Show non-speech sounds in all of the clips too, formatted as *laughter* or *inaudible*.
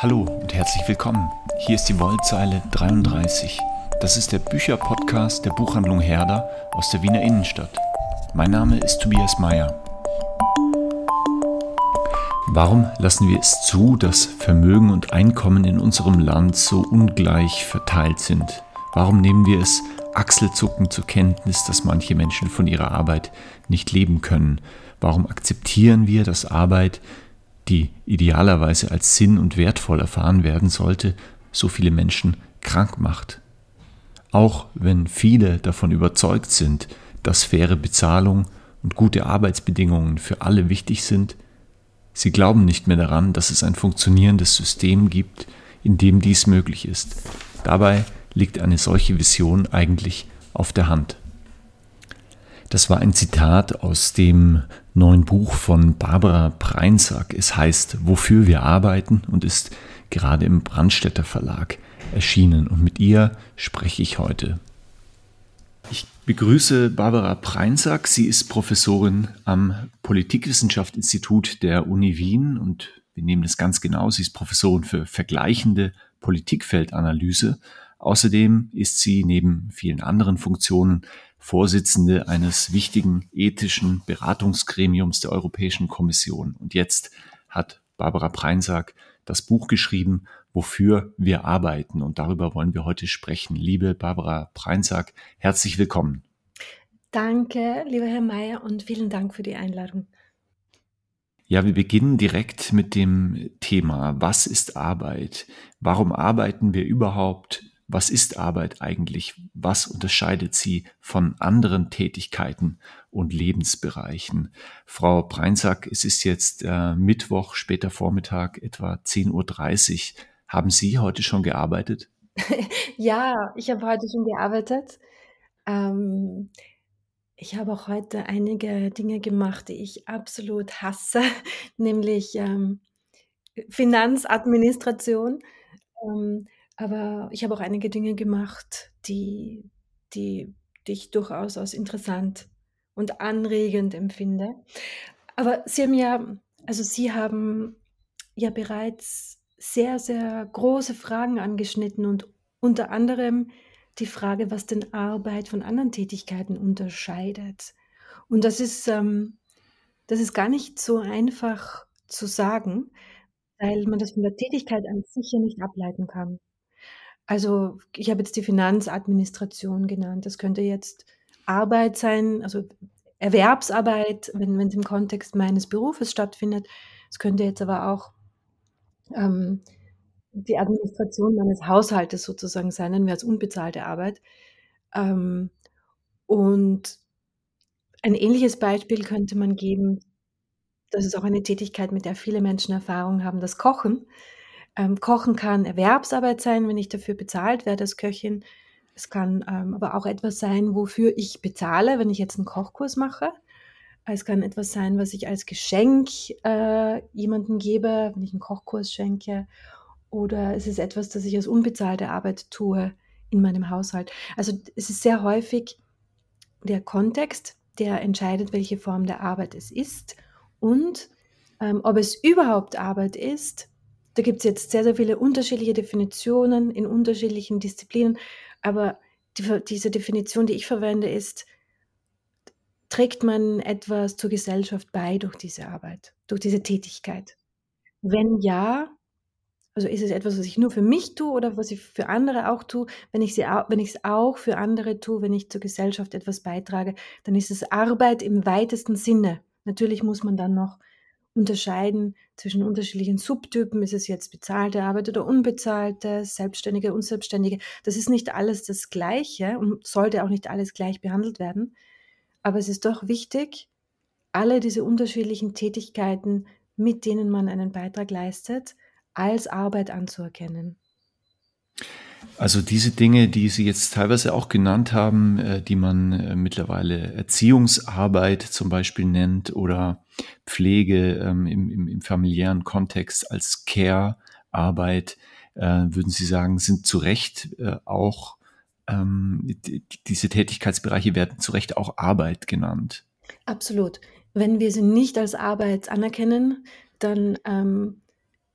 Hallo und herzlich willkommen. Hier ist die Wollzeile 33. Das ist der Bücherpodcast der Buchhandlung Herder aus der Wiener Innenstadt. Mein Name ist Tobias Mayer. Warum lassen wir es zu, dass Vermögen und Einkommen in unserem Land so ungleich verteilt sind? Warum nehmen wir es achselzuckend zur Kenntnis, dass manche Menschen von ihrer Arbeit nicht leben können? Warum akzeptieren wir, dass Arbeit die idealerweise als sinn- und wertvoll erfahren werden sollte, so viele Menschen krank macht. Auch wenn viele davon überzeugt sind, dass faire Bezahlung und gute Arbeitsbedingungen für alle wichtig sind, sie glauben nicht mehr daran, dass es ein funktionierendes System gibt, in dem dies möglich ist. Dabei liegt eine solche Vision eigentlich auf der Hand. Das war ein Zitat aus dem neuen Buch von Barbara Preinsack. Es heißt Wofür wir arbeiten und ist gerade im Brandstätter Verlag erschienen. Und mit ihr spreche ich heute. Ich begrüße Barbara Preinsack. Sie ist Professorin am Politikwissenschaftinstitut der Uni Wien und wir nehmen das ganz genau. Sie ist Professorin für vergleichende Politikfeldanalyse. Außerdem ist sie neben vielen anderen Funktionen Vorsitzende eines wichtigen ethischen Beratungsgremiums der Europäischen Kommission. Und jetzt hat Barbara Preinsack das Buch geschrieben, wofür wir arbeiten. Und darüber wollen wir heute sprechen. Liebe Barbara Preinsack, herzlich willkommen. Danke, lieber Herr Mayer, und vielen Dank für die Einladung. Ja, wir beginnen direkt mit dem Thema, was ist Arbeit? Warum arbeiten wir überhaupt? Was ist Arbeit eigentlich? Was unterscheidet sie von anderen Tätigkeiten und Lebensbereichen? Frau Breinsack, es ist jetzt äh, Mittwoch, später Vormittag, etwa 10.30 Uhr. Haben Sie heute schon gearbeitet? *laughs* ja, ich habe heute schon gearbeitet. Ähm, ich habe auch heute einige Dinge gemacht, die ich absolut hasse, *laughs* nämlich ähm, Finanzadministration. Ähm, aber ich habe auch einige Dinge gemacht, die die die ich durchaus als interessant und anregend empfinde. Aber Sie haben ja also Sie haben ja bereits sehr, sehr große Fragen angeschnitten und unter anderem die Frage, was denn Arbeit von anderen Tätigkeiten unterscheidet. Und das ist, ähm das ist gar nicht so einfach zu sagen, weil man das von der Tätigkeit an sich ja nicht ableiten kann. Also, ich habe jetzt die Finanzadministration genannt. Das könnte jetzt Arbeit sein, also Erwerbsarbeit, wenn wenn's im Kontext meines Berufes stattfindet. Es könnte jetzt aber auch, ähm, die Administration meines Haushaltes sozusagen sein, nennen wir als unbezahlte Arbeit. Ähm, und ein ähnliches Beispiel könnte man geben das ist auch eine Tätigkeit, mit der viele Menschen Erfahrung haben, das Kochen. Ähm, Kochen kann Erwerbsarbeit sein, wenn ich dafür bezahlt werde als Köchin. Es kann ähm, aber auch etwas sein, wofür ich bezahle, wenn ich jetzt einen Kochkurs mache. Es kann etwas sein, was ich als Geschenk äh, jemandem gebe, wenn ich einen Kochkurs schenke. Oder es ist etwas, das ich als unbezahlte Arbeit tue in meinem Haushalt. Also es ist sehr häufig der Kontext, der entscheidet, welche Form der Arbeit es ist und ähm, ob es überhaupt Arbeit ist, da gibt es jetzt sehr, sehr viele unterschiedliche Definitionen in unterschiedlichen Disziplinen, aber die, diese Definition, die ich verwende, ist, trägt man etwas zur Gesellschaft bei durch diese Arbeit, durch diese Tätigkeit? Wenn ja, also ist es etwas, was ich nur für mich tue oder was ich für andere auch tue? Wenn ich es auch für andere tue, wenn ich zur Gesellschaft etwas beitrage, dann ist es Arbeit im weitesten Sinne. Natürlich muss man dann noch unterscheiden zwischen unterschiedlichen Subtypen. Ist es jetzt bezahlte Arbeit oder unbezahlte, selbstständige, unselbstständige? Das ist nicht alles das Gleiche und sollte auch nicht alles gleich behandelt werden. Aber es ist doch wichtig, alle diese unterschiedlichen Tätigkeiten, mit denen man einen Beitrag leistet, als Arbeit anzuerkennen. Also diese Dinge, die Sie jetzt teilweise auch genannt haben, äh, die man äh, mittlerweile Erziehungsarbeit zum Beispiel nennt oder Pflege ähm, im, im, im familiären Kontext als Care-Arbeit, äh, würden Sie sagen, sind zu Recht auch, ähm, diese Tätigkeitsbereiche werden zu Recht auch Arbeit genannt. Absolut. Wenn wir sie nicht als Arbeit anerkennen, dann ähm,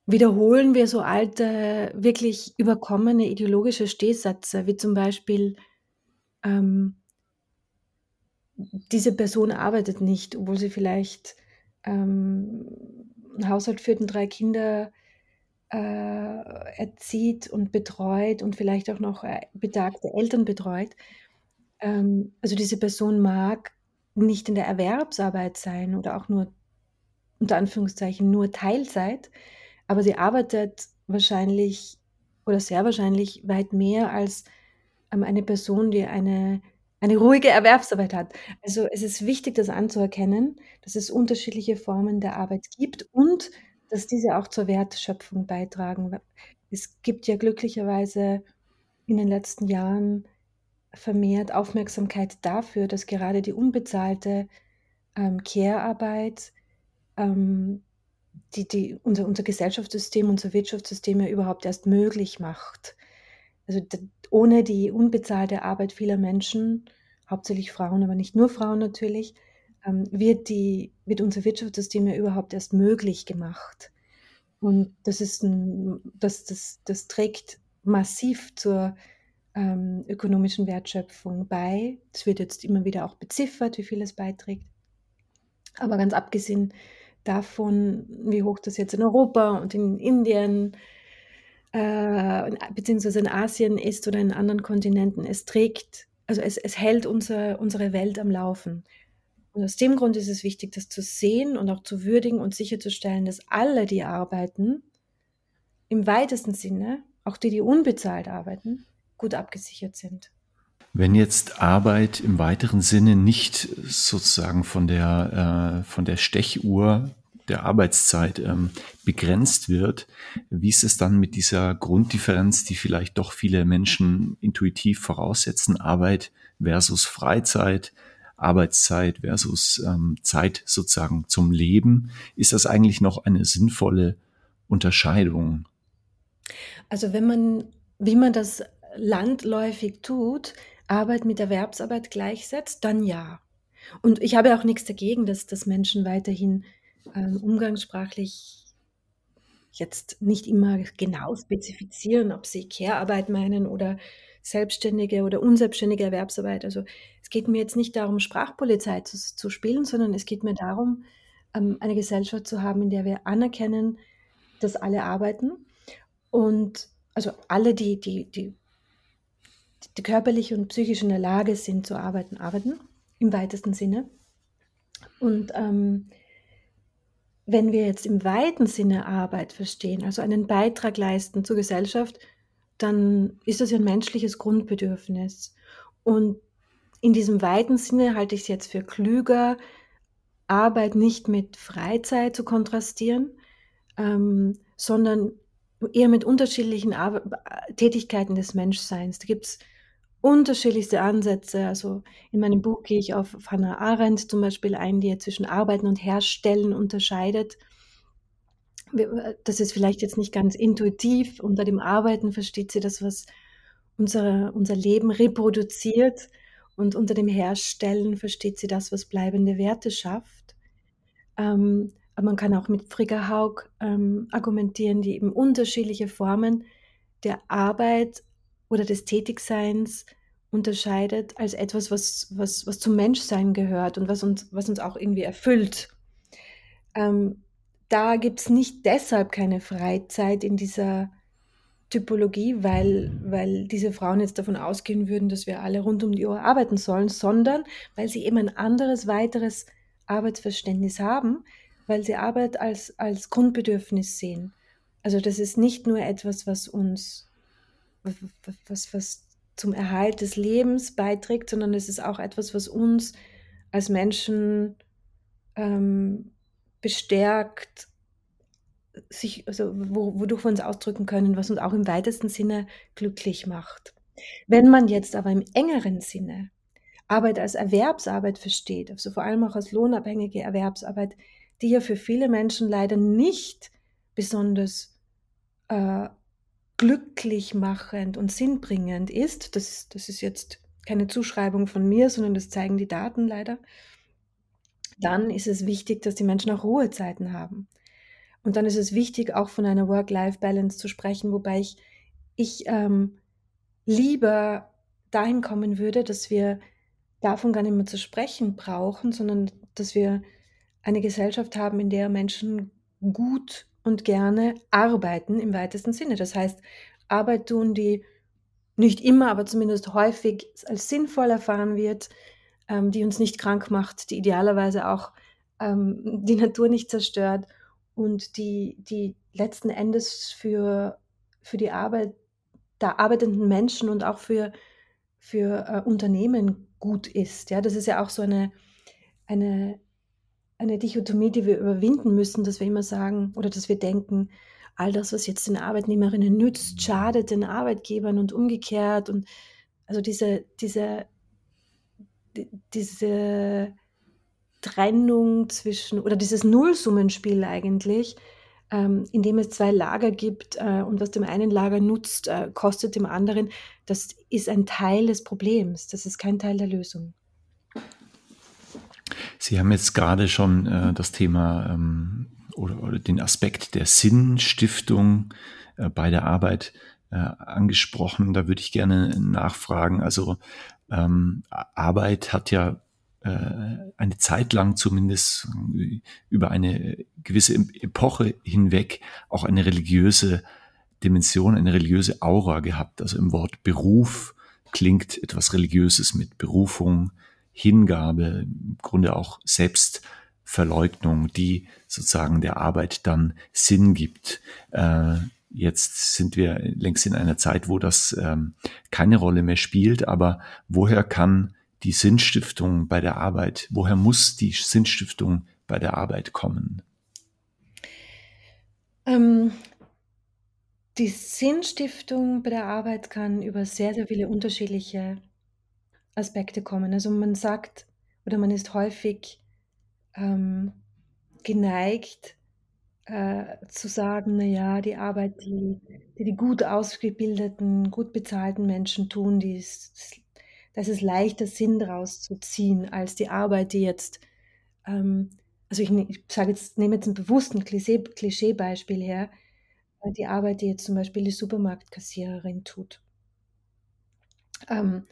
wiederholen wir so alte, wirklich überkommene ideologische Stehsätze, wie zum Beispiel, ähm diese Person arbeitet nicht, obwohl sie vielleicht, ähm, 'n Haushalt führt und 3 Kinder, äh, erzieht und betreut und vielleicht auch noch, äh, betagte Eltern betreut. Ähm, also, diese Person mag nicht in der Erwerbsarbeit sein oder auch nur unter Anführungszeichen nur Teilzeit, aber sie arbeitet wahrscheinlich oder sehr wahrscheinlich weit mehr als, ähm, eine Person, die eine eine ruhige Erwerbsarbeit hat. Also, es ist wichtig, das anzuerkennen, dass es unterschiedliche Formen der Arbeit gibt und dass diese auch zur Wertschöpfung beitragen. Es gibt ja glücklicherweise in den letzten Jahren vermehrt Aufmerksamkeit dafür, dass gerade die unbezahlte, ähm, Care-Arbeit, ähm, die die unser unser Gesellschaftssystem, unser Wirtschaftssystem ja überhaupt erst möglich macht. Also, ohne die unbezahlte Arbeit vieler Menschen, hauptsächlich Frauen, aber nicht nur Frauen natürlich, ähm, wird die wird unser Wirtschaftssystem ja überhaupt erst möglich gemacht. Und das ist 'n das das das trägt massiv zur, ähm, ökonomischen Wertschöpfung bei. Es wird jetzt immer wieder auch beziffert, wie viel es beiträgt. Aber ganz abgesehen davon, wie hoch das jetzt in Europa und in Indien äh, beziehungsweise in Asien ist oder in anderen Kontinenten. Es trägt also, es es hält unser unsere Welt am Laufen. Und aus dem Grund ist es wichtig, das zu sehen und auch zu würdigen und sicherzustellen, dass alle, die arbeiten, im weitesten Sinne, auch die, die unbezahlt arbeiten, gut abgesichert sind. Wenn jetzt Arbeit im weiteren Sinne nicht sozusagen von der äh, von der Stechuhr der Arbeitszeit, ähm, begrenzt wird, wie ist es dann mit dieser Grunddifferenz, die vielleicht doch viele Menschen intuitiv voraussetzen, Arbeit versus Freizeit, Arbeitszeit versus, ähm, Zeit sozusagen zum Leben? Ist das eigentlich noch eine sinnvolle Unterscheidung? Also, wenn man wie man das landläufig tut, Arbeit mit Erwerbsarbeit gleichsetzt, dann ja. Und ich habe auch nix dagegen, dass dass Menschen weiterhin ähm, umgangssprachlich jetzt nicht immer genau spezifizieren, ob sie Care-Arbeit meinen oder selbstständige oder unselbstständige Erwerbsarbeit. Also, es geht mir jetzt nicht darum, Sprachpolizei zu zu spielen, sondern es geht mir darum, ähm, eine Gesellschaft zu haben, in der wir anerkennen, dass alle arbeiten und also, alle, die die die die körperlich und psychisch in der Lage sind zu arbeiten, arbeiten im weitesten Sinne. Und, ähm wenn wir jetzt im weiten Sinne Arbeit verstehen, also einen Beitrag leisten zur Gesellschaft, dann ist das ja 'n menschliches Grundbedürfnis. Und in diesem weiten Sinne halte ich's jetzt für klüger, Arbeit nicht mit Freizeit zu kontrastieren, ähm, sondern eher mit unterschiedlichen äh, Tätigkeiten des Menschseins. Da gibt's unterschiedlichste Ansätze. Also, in meinem Buch gehe ich auf Hannah Arendt zum Beispiel ein, die ja zwischen Arbeiten und Herstellen unterscheidet. Das ist vielleicht jetzt nicht ganz intuitiv. Unter dem Arbeiten versteht sie das, was unser unser Leben reproduziert und unter dem Herstellen versteht sie das, was bleibende Werte schafft. Ähm, aber man kann auch mit Frigga Haug, ähm, argumentieren, die eben unterschiedliche Formen der Arbeit oder des Tätigseins unterscheidet als etwas, was was was zum Menschsein gehört und was uns was uns auch irgendwie erfüllt. Ähm, da gibt's nicht deshalb keine Freizeit in dieser Typologie, weil weil diese Frauen jetzt davon ausgehen würden, dass wir alle rund um die Uhr arbeiten sollen, sondern weil sie eben ein anderes, weiteres Arbeitsverständnis haben, weil sie Arbeit als als Grundbedürfnis sehen. Also, das ist nicht nur etwas, was uns w w was was zum Erhalt des Lebens beiträgt, sondern es ist auch etwas, was uns als Menschen, ähm, bestärkt, sich also, wo wodurch wir uns ausdrücken können, was uns auch im weitesten Sinne glücklich macht. Wenn man jetzt aber im engeren Sinne Arbeit als Erwerbsarbeit versteht, also, vor allem auch als lohnabhängige Erwerbsarbeit, die ja für viele Menschen leider nicht besonders, äh, glücklich machend und sinnbringend ist. Das das ist jetzt keine Zuschreibung von mir, sondern das zeigen die Daten leider. Dann ist es wichtig, dass die Menschen auch Ruhezeiten haben. Und dann ist es wichtig, auch von einer Work-Life-Balance zu sprechen, wobei ich ich, ähm, lieber dahin kommen würde, dass wir davon gar nicht mehr zu sprechen brauchen, sondern dass wir eine Gesellschaft haben, in der Menschen gut und gerne arbeiten im weitesten Sinne. Das heißt, Arbeit tun, die nicht immer, aber zumindest häufig als sinnvoll erfahren wird, ähm, die uns nicht krank macht, die idealerweise auch, ähm, die Natur nicht zerstört und die die letzten Endes für für die Arbeit der arbeitenden Menschen und auch für für, äh, Unternehmen gut ist, ja? Das ist ja auch so eine eine eine Dichotomie, die wir überwinden müssen, dass wir immer sagen oder dass wir denken: „All das, was jetzt den Arbeitnehmerinnen nützt, schadet den Arbeitgebern und umgekehrt.“ Und also diese diese diese Trennung zwischen oder dieses Nullsummenspiel eigentlich, ähm, in dem es 2 Lager gibt, äh, und was dem einen Lager nutzt, äh, kostet dem anderen. Das ist ein Teil des Problems. Das ist kein Teil der Lösung. Sie haben jetzt gerade schon, äh, das Thema, ähm, oder oder den Aspekt der Sinnstiftung, äh, bei der Arbeit, äh, angesprochen. Da würde ich gerne nachfragen. Also, ähm, Arbeit hat ja, äh, eine Zeit lang zumindest über eine gewisse Epoche hinweg auch eine religiöse Dimension, eine religiöse Aura gehabt. Also im Wort Beruf klingt etwas Religiöses mit Berufung, Hingabe, im Grunde auch Selbstverleugnung, die sozusagen der Arbeit dann Sinn gibt. Äh, jetzt sind wir längst in einer Zeit, wo das ähm, keine Rolle mehr spielt, aber woher kann die Sinnstiftung bei der Arbeit, woher muss die Sinnstiftung bei der Arbeit kommen? Ähm, die Sinnstiftung bei der Arbeit kann über sehr, sehr viele unterschiedliche Aspekte kommen. Also, man sagt oder man ist häufig, ähm, geneigt, äh, zu sagen: „Na ja, die Arbeit, die die die gut ausgebildeten, gut bezahlten Menschen tun, die ist da ist leichter, Sinn draus zu ziehen als die Arbeit, die jetzt“ ähm, also, ich ne ich sage jetzt nehme jetzt 'n bewusst 'n Klischee Klischeebeispiel her, äh, die Arbeit, die jetzt zum Beispiel die Supermarktkassiererin tut. Ähm,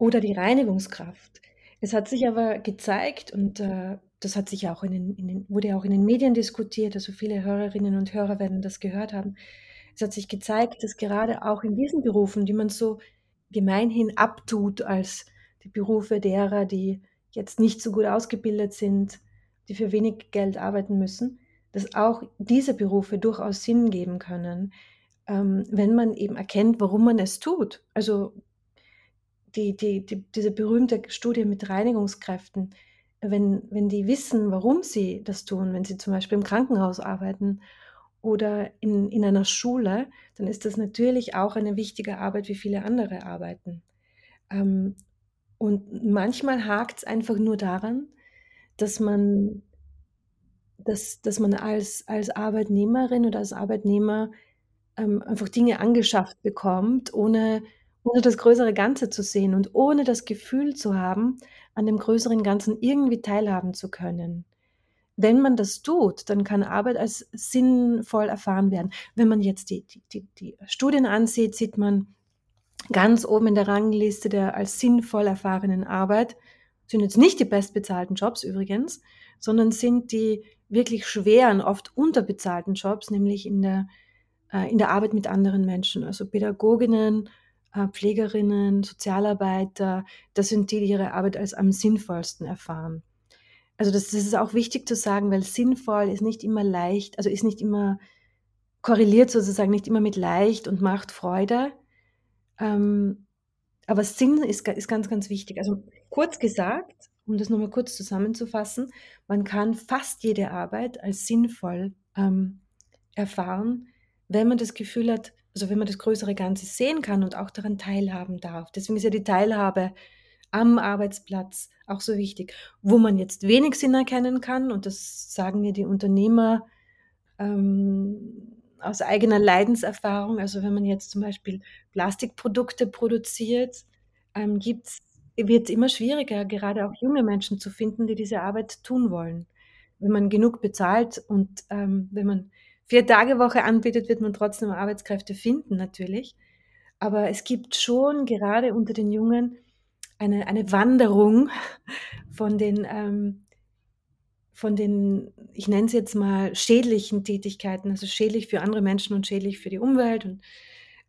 oder die Reinigungskraft. Es hat sich aber gezeigt und, äh, das hat sich auch in den in den wurde auch in den Medien diskutiert, also, viele Hörerinnen und Hörer werden das gehört haben. Es hat sich gezeigt, dass gerade auch in diesen Berufen, die man so gemeinhin abtut als die Berufe derer, die jetzt nicht so gut ausgebildet sind, die für wenig Geld arbeiten müssen, dass auch diese Berufe durchaus Sinn geben können, ähm, wenn man eben erkennt, warum man es tut. Also die die die diese berühmte Studie mit Reinigungskräften, wenn wenn die wissen, warum sie das tun, wenn sie zum Beispiel im Krankenhaus arbeiten oder in in einer Schule, dann ist das natürlich auch eine wichtige Arbeit wie viele andere Arbeiten. Ähm, und manchmal hakt's einfach nur daran, dass man dass dass man als als Arbeitnehmerin oder als Arbeitnehmer, ähm, einfach Dinge angeschafft bekommt, ohne ohne das größere Ganze zu sehen und ohne das Gefühl zu haben, an dem größeren Ganzen irgendwie teilhaben zu können. Wenn man das tut, dann kann Arbeit als sinnvoll erfahren werden. Wenn man jetzt die die die die Studien ansieht, sieht man ganz oben in der Rangliste der als sinnvoll erfahrenen Arbeit sind jetzt nicht die bestbezahlten Jobs übrigens, sondern sind die wirklich schweren, oft unterbezahlten Jobs, nämlich in der äh, in der Arbeit mit anderen Menschen, also Pädagoginnen, Pflegerinnen, Sozialarbeiter. Das sind die, die ihre Arbeit als am sinnvollsten erfahren. Also, das das ist auch wichtig zu sagen, weil sinnvoll ist nicht immer leicht also, ist nicht immer korreliert sozusagen nicht immer mit leicht und macht Freude. Ähm, aber Sinn ist ist ganz, ganz wichtig. Also, kurz gesagt, um das noch mal kurz zusammenzufassen, man kann fast jede Arbeit als sinnvoll, ähm, erfahren, wenn man das Gefühl hat also, wenn man das größere Ganze sehen kann und auch daran teilhaben darf. Deswegen ist ja die Teilhabe am Arbeitsplatz auch so wichtig. Wo man jetzt wenig Sinn erkennen kann, und das sagen mir die Unternehmer, ähm, aus eigener Leidenserfahrung, also, wenn man jetzt zum Beispiel Plastikprodukte produziert, ähm, gibt's wird's immer schwieriger, gerade auch junge Menschen zu finden, die diese Arbeit tun wollen. wenn man genug bezahlt und ähm, wenn man vier Tage Woche anbietet, wird man trotzdem Arbeitskräfte finden, natürlich. Aber es gibt schon gerade unter den Jungen eine, eine Wanderung von den, ähm, von den, ich nenne es jetzt mal, schädlichen Tätigkeiten, also schädlich für andere Menschen und schädlich für die Umwelt und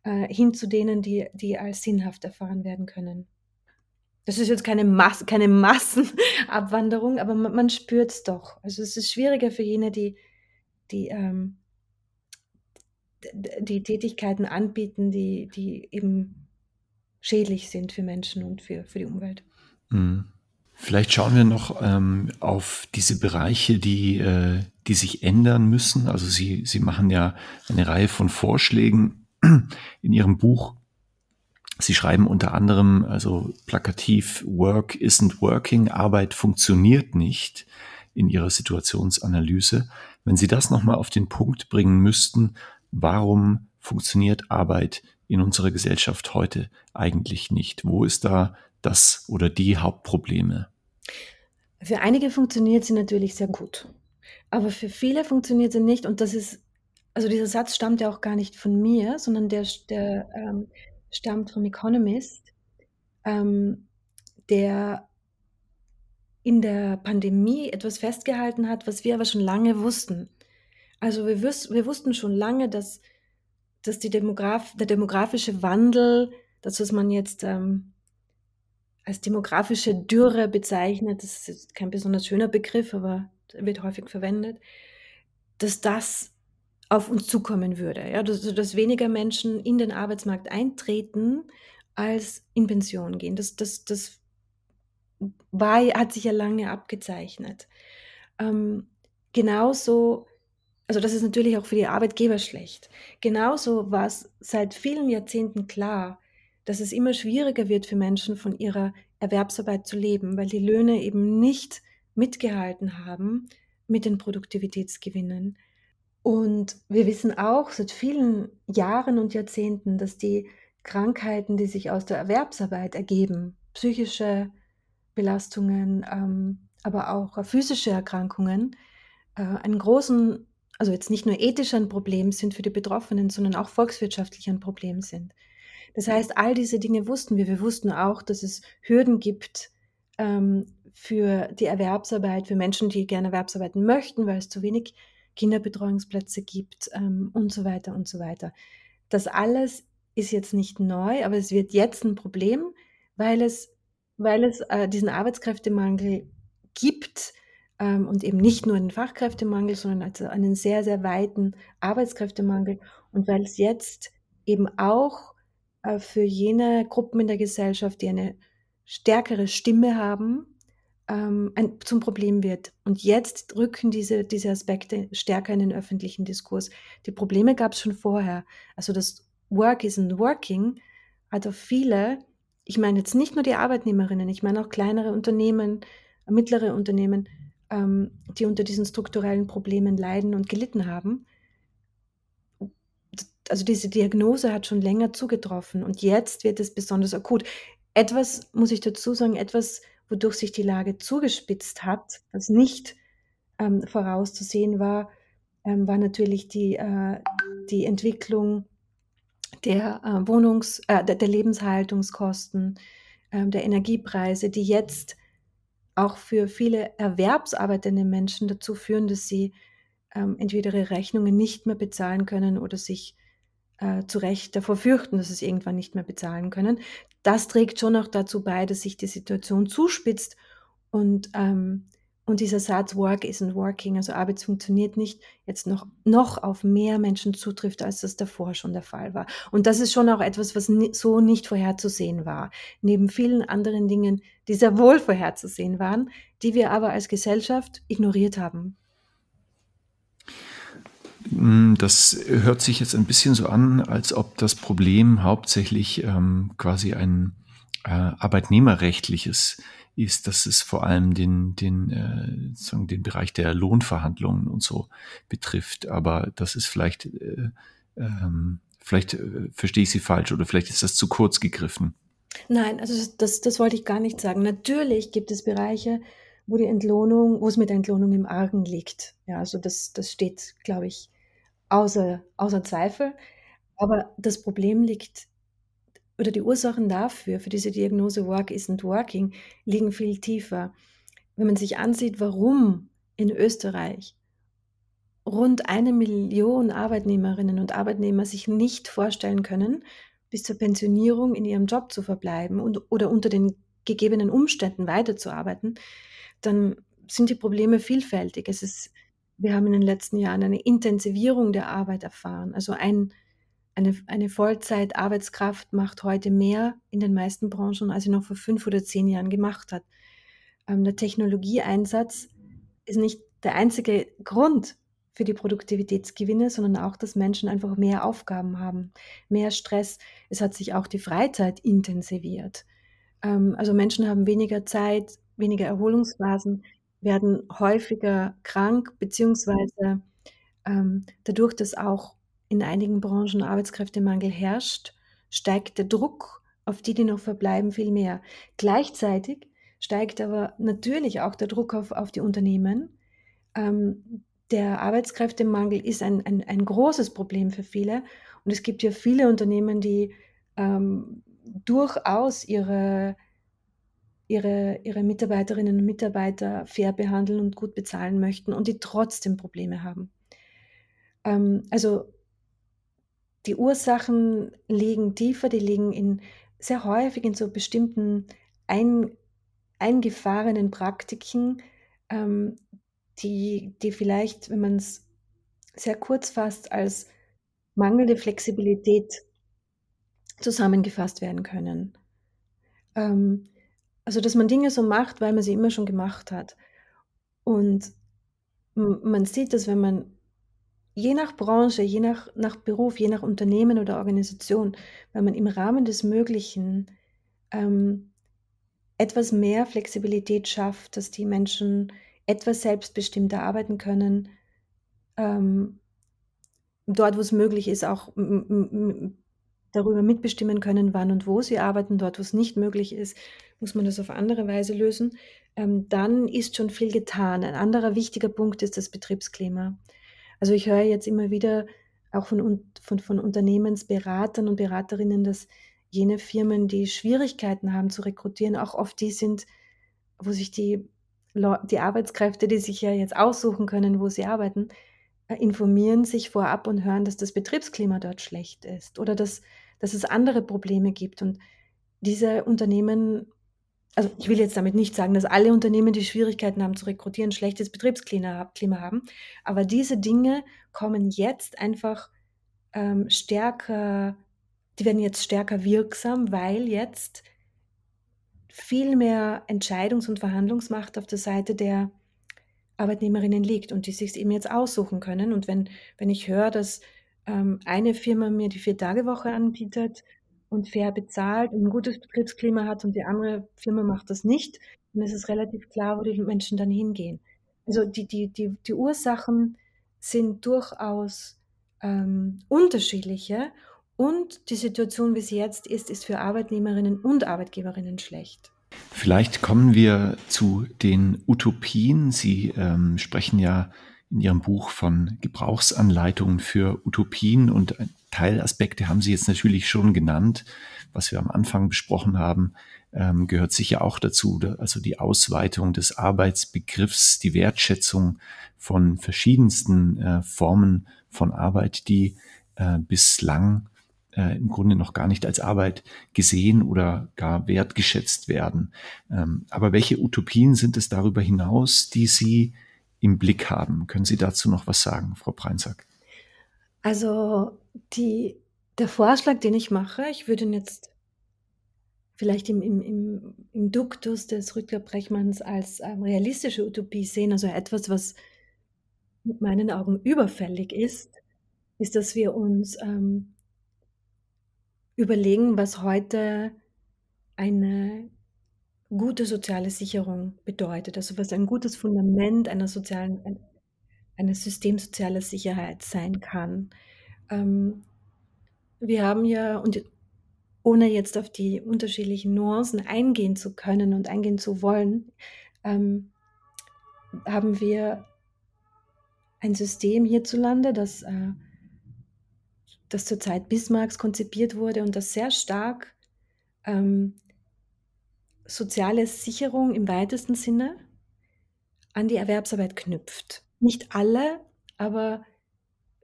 äh, hin zu denen, die, die als sinnhaft erfahren werden können. Das ist jetzt keine, Mas keine Massenabwanderung, aber man, man spürt es doch. Also es ist schwieriger für jene, die, die, ähm, die Tätigkeiten anbieten, die, die eben schädlich sind für Menschen und für, für die Umwelt. Mhm. Vielleicht schauen wir noch ähm, auf diese Bereiche, die, äh, die sich ändern müssen. Also Sie, Sie machen ja eine Reihe von Vorschlägen *clears throat* in Ihrem Buch. Sie schreiben unter anderem, also plakativ, Work isn't working, Arbeit funktioniert nicht in Ihrer Situationsanalyse. Wenn Sie das nochmal auf den Punkt bringen müssten, warum funktioniert Arbeit in unserer Gesellschaft heute eigentlich nicht? Wo ist da das oder die Hauptprobleme? Für einige funktioniert sie natürlich sehr gut, aber für viele funktioniert sie nicht und das ist also dieser Satz stammt ja auch gar nicht von mir, sondern der der, ähm, stammt vom Economist, ähm, der in der Pandemie etwas festgehalten hat, was wir aber schon lange wussten. Also wir wüs wir wussten schon lange, dass dass die Demograf der demografische Wandel, das, was man jetzt, ähm als demografische Dürre bezeichnet, das ist kein besonders schöner Begriff, aber wird häufig verwendet, dass das auf uns zukommen würde. Ja, dass, dass weniger Menschen in den Arbeitsmarkt eintreten, als in Pension gehen. Das, das, das war, hat sich ja lange abgezeichnet. Ähm, genauso, also das ist natürlich auch für die Arbeitgeber schlecht. Genauso war es seit vielen Jahrzehnten klar, dass es immer schwieriger wird für Menschen von ihrer Erwerbsarbeit zu leben, weil die Löhne eben nicht mitgehalten haben mit den Produktivitätsgewinnen. Und wir wissen auch seit vielen Jahren und Jahrzehnten, dass die Krankheiten, die sich aus der Erwerbsarbeit ergeben, psychische Belastungen, ähm, aber auch physische Erkrankungen, äh, einen großen, also jetzt nicht nur ethisch ein Problem sind für die Betroffenen, sondern auch volkswirtschaftlich ein Problem sind. Das heißt, all diese Dinge wussten wir. Wir wussten auch, dass es Hürden gibt ähm, für die Erwerbsarbeit, für Menschen, die gerne Erwerbsarbeiten möchten, weil es zu wenig Kinderbetreuungsplätze gibt ähm, und so weiter und so weiter. Das alles ist jetzt nicht neu, aber es wird jetzt ein Problem, weil es, weil es äh, diesen Arbeitskräftemangel gibt ähm, und eben nicht nur einen Fachkräftemangel, sondern also einen sehr, sehr weiten Arbeitskräftemangel und weil es jetzt eben auch äh, für jene Gruppen in der Gesellschaft, die eine stärkere Stimme haben, ähm, ein, zum Problem wird. Und jetzt rücken diese, diese Aspekte stärker in den öffentlichen Diskurs. Die Probleme gab es schon vorher. Also das Work isn't working hat auch viele, ich meine jetzt nicht nur die Arbeitnehmerinnen, ich meine auch kleinere Unternehmen, mittlere Unternehmen, ähm, die unter diesen strukturellen Problemen leiden und gelitten haben, also diese Diagnose hat schon länger zugetroffen und jetzt wird es besonders akut. Etwas, muss ich dazu sagen, etwas, wodurch sich die Lage zugespitzt hat, was nicht ähm, vorauszusehen war, ähm, war natürlich die, äh, die Entwicklung der äh, Wohnungs-, äh, der, der, Lebenshaltungskosten, ähm, der Energiepreise, die jetzt auch für viele erwerbsarbeitende Menschen dazu führen, dass sie ähm, entweder ihre Rechnungen nicht mehr bezahlen können oder sich äh, zu Recht davor fürchten, dass sie es irgendwann nicht mehr bezahlen können. Das trägt schon auch dazu bei, dass sich die Situation zuspitzt und, ähm, und dieser Satz Work isn't working, also Arbeit funktioniert nicht, jetzt noch, noch auf mehr Menschen zutrifft, als das davor schon der Fall war. Und das ist schon auch etwas, was so nicht vorherzusehen war. Neben vielen anderen Dingen, die sehr wohl vorherzusehen waren, die wir aber als Gesellschaft ignoriert haben. Mm, das hört sich jetzt ein bisschen so an, als ob das Problem hauptsächlich ähm, quasi ein äh, arbeitnehmerrechtliches ist, dass es vor allem den, den, äh, sagen, den Bereich der Lohnverhandlungen und so betrifft. Aber das ist vielleicht, äh, ähm, vielleicht äh, verstehe ich Sie falsch oder vielleicht ist das zu kurz gegriffen. Nein, also das, das, das wollte ich gar nicht sagen. Natürlich gibt es Bereiche, wo die Entlohnung, wo es mit der Entlohnung im Argen liegt. Ja, also das, das steht, glaube ich, außer, außer Zweifel. Aber das Problem liegt, oder die Ursachen dafür, für diese Diagnose Work isn't working, liegen viel tiefer. Wenn man sich ansieht, warum in Österreich rund eine Million Arbeitnehmerinnen und Arbeitnehmer sich nicht vorstellen können, bis zur Pensionierung in ihrem Job zu verbleiben und, oder unter den gegebenen Umständen weiterzuarbeiten, dann sind die Probleme vielfältig. Es ist, wir haben in den letzten Jahren eine Intensivierung der Arbeit erfahren. Also ein, eine, eine Vollzeit-Arbeitskraft macht heute mehr in den meisten Branchen, als sie noch vor fünf oder zehn Jahren gemacht hat. Ähm, der Technologieeinsatz ist nicht der einzige Grund für die Produktivitätsgewinne, sondern auch, dass Menschen einfach mehr Aufgaben haben, mehr Stress. Es hat sich auch die Freizeit intensiviert. Ähm, also Menschen haben weniger Zeit, weniger Erholungsphasen, werden häufiger krank, beziehungsweise ähm, dadurch, dass auch in einigen Branchen Arbeitskräftemangel herrscht, steigt der Druck auf die, die noch verbleiben, viel mehr. Gleichzeitig steigt aber natürlich auch der Druck auf, auf die Unternehmen. Ähm, der Arbeitskräftemangel ist ein, ein, ein großes Problem für viele. Und es gibt ja viele Unternehmen, die ähm, durchaus ihre, ihre, ihre Mitarbeiterinnen und Mitarbeiter fair behandeln und gut bezahlen möchten und die trotzdem Probleme haben. Ähm, also die Ursachen liegen tiefer, die liegen in, sehr häufig in so bestimmten ein, eingefahrenen Praktiken, ähm, die, die vielleicht, wenn man es sehr kurz fasst, als mangelnde Flexibilität zusammengefasst werden können. Ähm, also, dass man Dinge so macht, weil man sie immer schon gemacht hat. Und man sieht dass wenn man je nach Branche, je nach, nach Beruf, je nach Unternehmen oder Organisation, wenn man im Rahmen des Möglichen ähm, etwas mehr Flexibilität schafft, dass die Menschen etwas selbstbestimmter arbeiten können, ähm, dort, wo es möglich ist, auch darüber mitbestimmen können, wann und wo sie arbeiten. Dort, wo es nicht möglich ist, muss man das auf andere Weise lösen. Ähm, dann ist schon viel getan. Ein anderer wichtiger Punkt ist das Betriebsklima. Also ich höre jetzt immer wieder auch von, von, von Unternehmensberatern und Beraterinnen, dass jene Firmen, die Schwierigkeiten haben zu rekrutieren, auch oft die sind, wo sich die die Arbeitskräfte, die sich ja jetzt aussuchen können, wo sie arbeiten, äh, informieren sich vorab und hören, dass das Betriebsklima dort schlecht ist oder dass, dass es andere Probleme gibt. Und diese Unternehmen, also ich will jetzt damit nicht sagen, dass alle Unternehmen, die Schwierigkeiten haben zu rekrutieren, schlechtes Betriebsklima Klima haben, aber diese Dinge kommen jetzt einfach ähm, stärker, die werden jetzt stärker wirksam, weil jetzt viel mehr Entscheidungs- und Verhandlungsmacht auf der Seite der Arbeitnehmerinnen liegt und die sich eben jetzt aussuchen können. Und wenn, wenn ich höre, dass ähm, eine Firma mir die Vier-Tage-Woche anbietet und fair bezahlt und ein gutes Betriebsklima hat und die andere Firma macht das nicht, dann ist es relativ klar, wo die Menschen dann hingehen. Also die, die, die, die Ursachen sind durchaus ähm, unterschiedliche und die Situation, wie sie jetzt ist, ist für Arbeitnehmerinnen und Arbeitgeberinnen schlecht. Vielleicht kommen wir zu den Utopien. Sie ähm, sprechen ja in Ihrem Buch von Gebrauchsanleitungen für Utopien und Teilaspekte haben Sie jetzt natürlich schon genannt. Was wir am Anfang besprochen haben, ähm, gehört sicher auch dazu. Also die Ausweitung des Arbeitsbegriffs, die Wertschätzung von verschiedensten äh, Formen von Arbeit, die äh, bislang äh, im Grunde noch gar nicht als Arbeit gesehen oder gar wertgeschätzt werden. Ähm, aber welche Utopien sind es darüber hinaus, die Sie im Blick haben? Können Sie dazu noch was sagen, Frau Preinsack? Also die, der Vorschlag, den ich mache, ich würde ihn jetzt vielleicht im, im, im, im Duktus des Rüdger Brechmanns als ähm, realistische Utopie sehen, also etwas, was mit meinen Augen überfällig ist, ist, dass wir uns ähm, überlegen, was heute eine gute soziale Sicherung bedeutet, also was ein gutes Fundament einer sozialen, eines Systems sozialer Sicherheit sein kann. Ähm, wir haben ja, und ohne jetzt auf die unterschiedlichen Nuancen eingehen zu können und eingehen zu wollen, ähm, haben wir ein System hierzulande, das, äh, das zur Zeit Bismarcks konzipiert wurde und das sehr stark ähm, soziale Sicherung im weitesten Sinne an die Erwerbsarbeit knüpft. Nicht alle, aber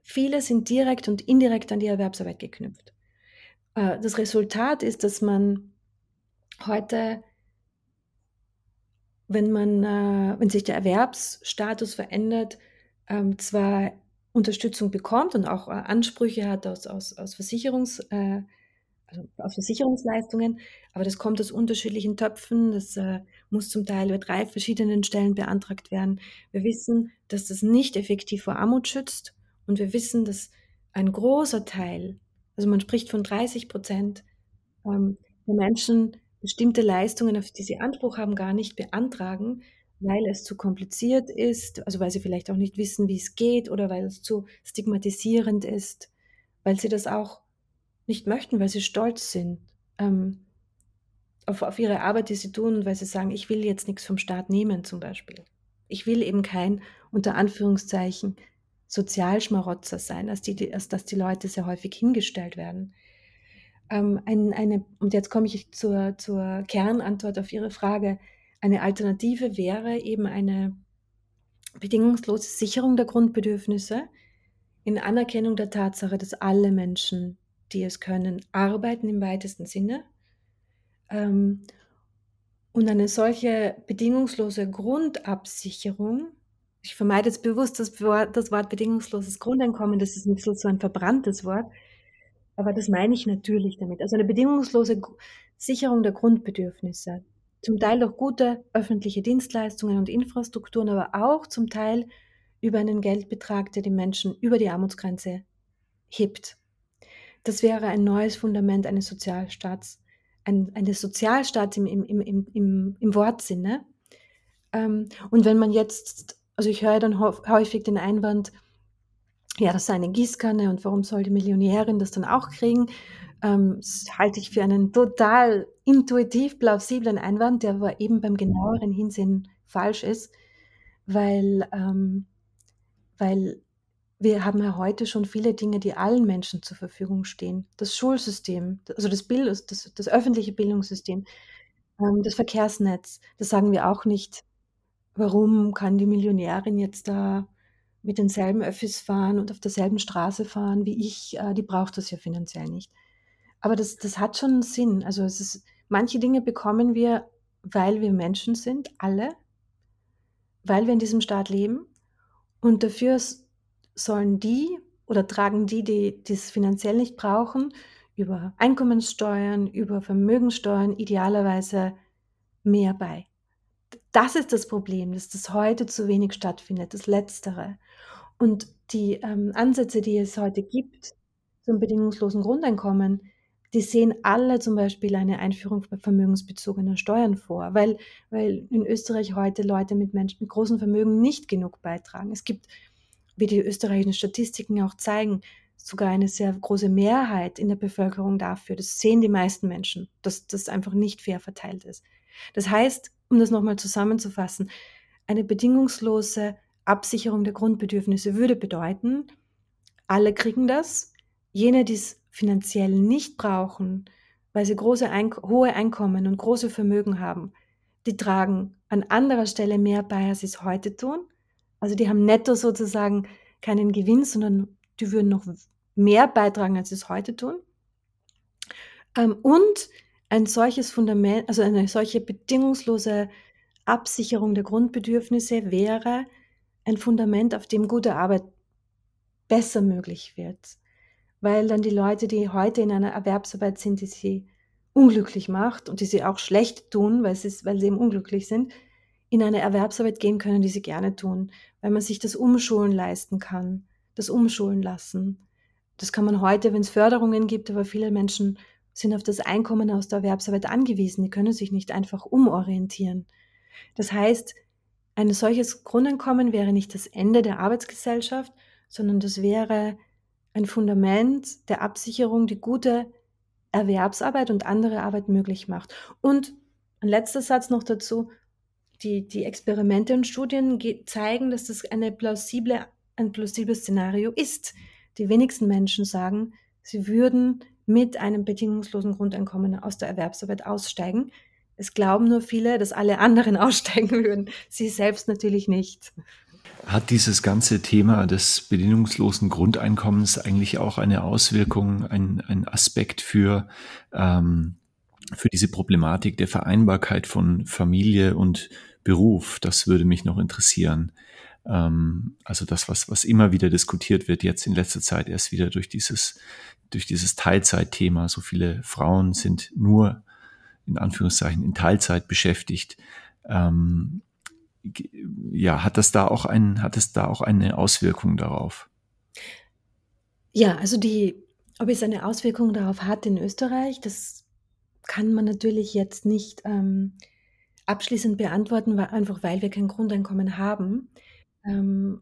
viele sind direkt und indirekt an die Erwerbsarbeit geknüpft. Äh, das Resultat ist, dass man heute, wenn man, äh, wenn sich der Erwerbsstatus verändert, ähm, zwar Unterstützung bekommt und auch äh, Ansprüche hat aus, aus, aus Versicherungs, also aus Versicherungsleistungen, aber das kommt aus unterschiedlichen Töpfen, das muss zum Teil bei drei verschiedenen Stellen beantragt werden. Wir wissen, dass das nicht effektiv vor Armut schützt und wir wissen, dass ein großer Teil, also man spricht von 30 Prozent ähm, der Menschen bestimmte Leistungen, auf die sie Anspruch haben, gar nicht beantragen, weil es zu kompliziert ist, also weil sie vielleicht auch nicht wissen, wie es geht oder weil es zu stigmatisierend ist, weil sie das auch nicht möchten, weil sie stolz sind ähm, auf, auf ihre Arbeit, die sie tun, weil sie sagen, ich will jetzt nichts vom Staat nehmen zum Beispiel. Ich will eben kein, unter Anführungszeichen, Sozialschmarotzer sein, als, die, als dass die Leute sehr häufig hingestellt werden. Ähm, ein, eine, und jetzt komme ich zur, zur Kernantwort auf Ihre Frage. Eine Alternative wäre eben eine bedingungslose Sicherung der Grundbedürfnisse in Anerkennung der Tatsache, dass alle Menschen, die es können, arbeiten im weitesten Sinne. Ähm, und eine solche bedingungslose Grundabsicherung, ich vermeide jetzt bewusst das Wort, das Wort bedingungsloses Grundeinkommen, das ist nicht so, so ein verbranntes Wort, aber das meine ich natürlich damit. Also eine bedingungslose Sicherung der Grundbedürfnisse zum Teil durch gute öffentliche Dienstleistungen und Infrastrukturen, aber auch zum Teil über einen Geldbetrag, der die Menschen über die Armutsgrenze hebt. Das wäre ein neues Fundament eines Sozialstaats, ein, eines Sozialstaats im, im, im, im, im Wortsinne. Ähm, und wenn man jetzt, also ich höre dann häufig den Einwand, ja, das sei eine Gießkanne und warum soll die Millionärin das dann auch kriegen? Ähm, das halte ich für einen total intuitiv plausiblen Einwand, der aber eben beim genaueren Hinsehen falsch ist, weil, ähm, weil wir haben ja heute schon viele Dinge, die allen Menschen zur Verfügung stehen. Das Schulsystem, also das, Bild, das, das öffentliche Bildungssystem, ähm, das Verkehrsnetz, das sagen wir auch nicht. Warum kann die Millionärin jetzt da mit denselben Öffis fahren und auf derselben Straße fahren wie ich? Äh, die braucht das ja finanziell nicht. Aber das, das hat schon Sinn. Also es ist, manche Dinge bekommen wir, weil wir Menschen sind, alle, weil wir in diesem Staat leben. Und dafür sollen die oder tragen die, die, die es finanziell nicht brauchen, über Einkommenssteuern, über Vermögenssteuern idealerweise mehr bei. Das ist das Problem, dass das heute zu wenig stattfindet, das Letztere. Und die ähm, Ansätze, die es heute gibt zum bedingungslosen Grundeinkommen, die sehen alle zum Beispiel eine Einführung vermögensbezogener Steuern vor, weil, weil in Österreich heute Leute mit Menschen mit großen Vermögen nicht genug beitragen. Es gibt, wie die österreichischen Statistiken auch zeigen, sogar eine sehr große Mehrheit in der Bevölkerung dafür. Das sehen die meisten Menschen, dass das einfach nicht fair verteilt ist. Das heißt, um das nochmal zusammenzufassen, eine bedingungslose Absicherung der Grundbedürfnisse würde bedeuten, alle kriegen das, jene, die es finanziell nicht brauchen, weil sie große Eink hohe Einkommen und große Vermögen haben, die tragen an anderer Stelle mehr bei, als sie es heute tun. Also die haben netto sozusagen keinen Gewinn, sondern die würden noch mehr beitragen, als sie es heute tun. Ähm, und ein solches Fundament, also eine solche bedingungslose Absicherung der Grundbedürfnisse wäre ein Fundament, auf dem gute Arbeit besser möglich wird weil dann die Leute, die heute in einer Erwerbsarbeit sind, die sie unglücklich macht und die sie auch schlecht tun, weil sie, weil sie eben unglücklich sind, in eine Erwerbsarbeit gehen können, die sie gerne tun, weil man sich das Umschulen leisten kann, das Umschulen lassen. Das kann man heute, wenn es Förderungen gibt, aber viele Menschen sind auf das Einkommen aus der Erwerbsarbeit angewiesen, die können sich nicht einfach umorientieren. Das heißt, ein solches Grundeinkommen wäre nicht das Ende der Arbeitsgesellschaft, sondern das wäre ein Fundament der Absicherung, die gute Erwerbsarbeit und andere Arbeit möglich macht. Und ein letzter Satz noch dazu. die, die Experimente und Studien zeigen, dass das eine plausible, ein plausibles Szenario ist. Die wenigsten Menschen sagen, sie würden mit einem bedingungslosen Grundeinkommen aus der Erwerbsarbeit aussteigen. Es glauben nur viele, dass alle anderen *laughs* aussteigen würden. Sie selbst natürlich nicht. Hat dieses ganze Thema des bedingungslosen Grundeinkommens eigentlich auch eine Auswirkung, ein, ein Aspekt für ähm, für diese Problematik der Vereinbarkeit von Familie und Beruf. Das würde mich noch interessieren. Ähm, also das, was, was immer wieder diskutiert wird, jetzt in letzter Zeit erst wieder durch dieses, durch dieses Teilzeitthema. So viele Frauen sind nur in Anführungszeichen in Teilzeit beschäftigt. Ähm, ja, hat das da auch ein, hat es da auch eine Auswirkung darauf? Ja, also die, ob es eine Auswirkung darauf hat in Österreich, das kann man natürlich jetzt nicht ähm, abschließend beantworten, weil, einfach weil wir kein Grundeinkommen haben. Ähm,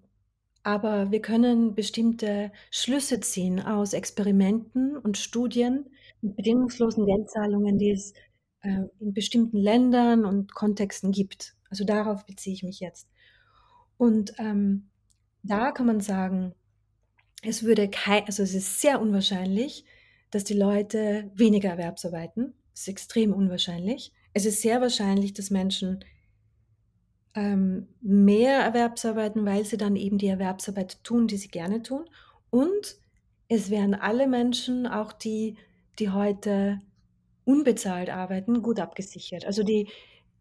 aber wir können bestimmte Schlüsse ziehen aus Experimenten und Studien mit bedingungslosen Geldzahlungen, die es äh, in bestimmten Ländern und Kontexten gibt. Also darauf beziehe ich mich jetzt. Und ähm, da kann man sagen, es würde kein, also es ist sehr unwahrscheinlich, dass die Leute weniger Erwerbsarbeiten ist extrem unwahrscheinlich. Es ist sehr wahrscheinlich, dass Menschen ähm, mehr Erwerbsarbeiten, weil sie dann eben die Erwerbsarbeit tun, die sie gerne tun. Und es werden alle Menschen, auch die, die heute unbezahlt arbeiten, gut abgesichert. Also die,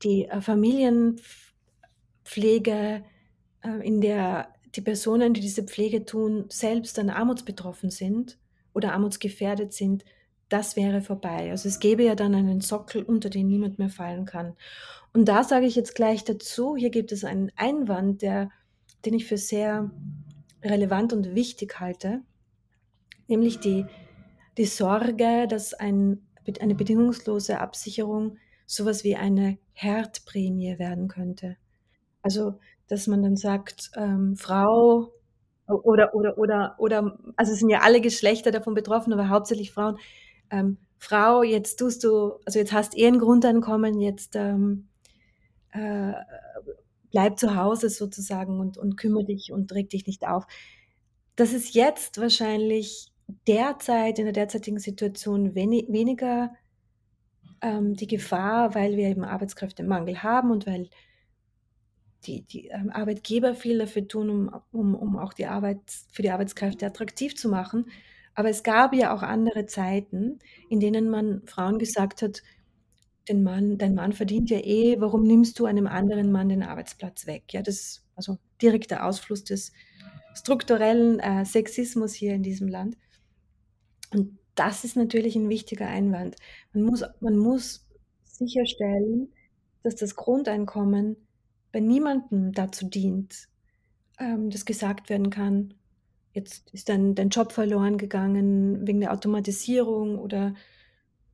die äh, Familienpflege, äh, in der die Personen, die diese Pflege tun, selbst dann armutsbetroffen sind oder armutsgefährdet sind, das wäre vorbei. Also es gäbe ja dann einen Sockel, unter den niemand mehr fallen kann. Und da sage ich jetzt gleich dazu, hier gibt es einen Einwand, der, den ich für sehr relevant und wichtig halte, nämlich die, die Sorge, dass ein, eine bedingungslose Absicherung sowas wie eine Herdprämie werden könnte. Also, dass man dann sagt, ähm, Frau oder, oder, oder, oder, also es sind ja alle Geschlechter davon betroffen, aber hauptsächlich Frauen, ähm, Frau, jetzt tust du, also jetzt hast eh ein Grundeinkommen, jetzt ähm, äh, bleib zu Hause sozusagen und, und kümmere dich und reg dich nicht auf. Das ist jetzt wahrscheinlich derzeit, in der derzeitigen Situation wenig, weniger ähm, die Gefahr, weil wir eben Arbeitskräftemangel haben und weil die, die ähm, Arbeitgeber viel dafür tun, um, um, um auch die Arbeit für die Arbeitskräfte attraktiv zu machen. Aber es gab ja auch andere Zeiten, in denen man Frauen gesagt hat, den Mann, dein Mann verdient ja eh, warum nimmst du einem anderen Mann den Arbeitsplatz weg? Ja, das ist also direkter Ausfluss des strukturellen äh, Sexismus hier in diesem Land. Und das ist natürlich ein wichtiger Einwand. Man muss, man muss sicherstellen, dass das Grundeinkommen bei niemandem dazu dient, ähm, dass gesagt werden kann, jetzt ist dein, dein Job verloren gegangen wegen der Automatisierung oder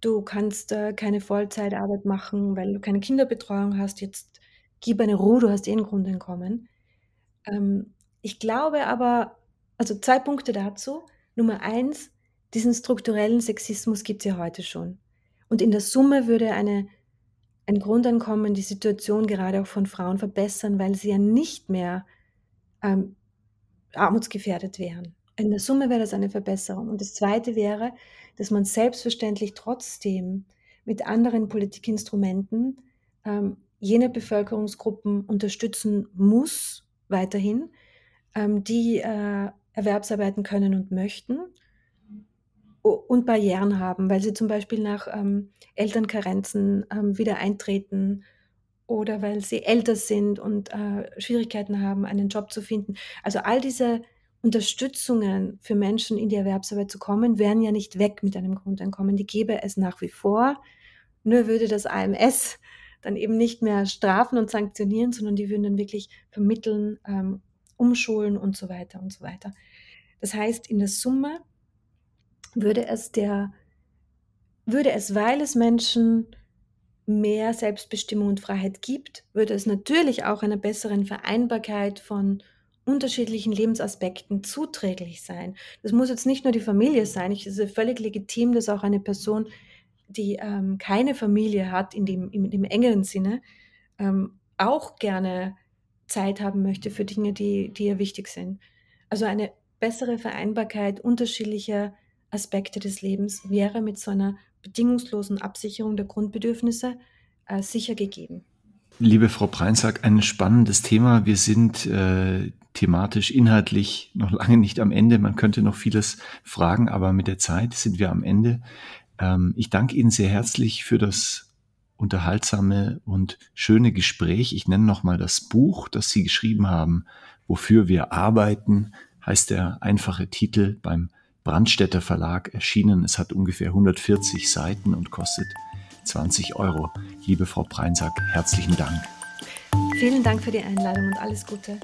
du kannst äh, keine Vollzeitarbeit machen, weil du keine Kinderbetreuung hast, jetzt gib eine Ruhe, du hast eh ein Grundeinkommen. Ähm, ich glaube aber, also zwei Punkte dazu. Nummer eins, diesen strukturellen Sexismus gibt es ja heute schon. Und in der Summe würde eine, ein Grundeinkommen die Situation gerade auch von Frauen verbessern, weil sie ja nicht mehr ähm, armutsgefährdet wären. In der Summe wäre das eine Verbesserung. Und das Zweite wäre, dass man selbstverständlich trotzdem mit anderen Politikinstrumenten ähm, jene Bevölkerungsgruppen unterstützen muss, weiterhin, ähm, die äh, Erwerbsarbeiten können und möchten und Barrieren haben, weil sie zum Beispiel nach ähm, Elternkarenzen ähm, wieder eintreten oder weil sie älter sind und äh, Schwierigkeiten haben, einen Job zu finden. Also all diese Unterstützungen für Menschen in die Erwerbsarbeit zu kommen, wären ja nicht weg mit einem Grundeinkommen. Die gäbe es nach wie vor. Nur würde das AMS dann eben nicht mehr strafen und sanktionieren, sondern die würden dann wirklich vermitteln, ähm, umschulen und so weiter und so weiter. Das heißt, in der Summe würde es der, würde es, weil es Menschen mehr Selbstbestimmung und Freiheit gibt, würde es natürlich auch einer besseren Vereinbarkeit von unterschiedlichen Lebensaspekten zuträglich sein. Das muss jetzt nicht nur die Familie sein. Ich, es ist völlig legitim, dass auch eine Person, die ähm, keine Familie hat, in dem, in dem engeren Sinne, ähm, auch gerne Zeit haben möchte für Dinge, die, die ihr wichtig sind. Also eine bessere Vereinbarkeit unterschiedlicher Aspekte des Lebens wäre mit so einer bedingungslosen Absicherung der Grundbedürfnisse äh, sicher gegeben. Liebe Frau Preinsack, ein spannendes Thema. Wir sind äh, thematisch, inhaltlich noch lange nicht am Ende. Man könnte noch vieles fragen, aber mit der Zeit sind wir am Ende. Ähm, ich danke Ihnen sehr herzlich für das unterhaltsame und schöne Gespräch. Ich nenne noch mal das Buch, das Sie geschrieben haben, Wofür wir arbeiten, heißt der einfache Titel beim Brandstätter Verlag erschienen. Es hat ungefähr 140 Seiten und kostet 20 Euro. Liebe Frau Preinsack, herzlichen Dank. Vielen Dank für die Einladung und alles Gute.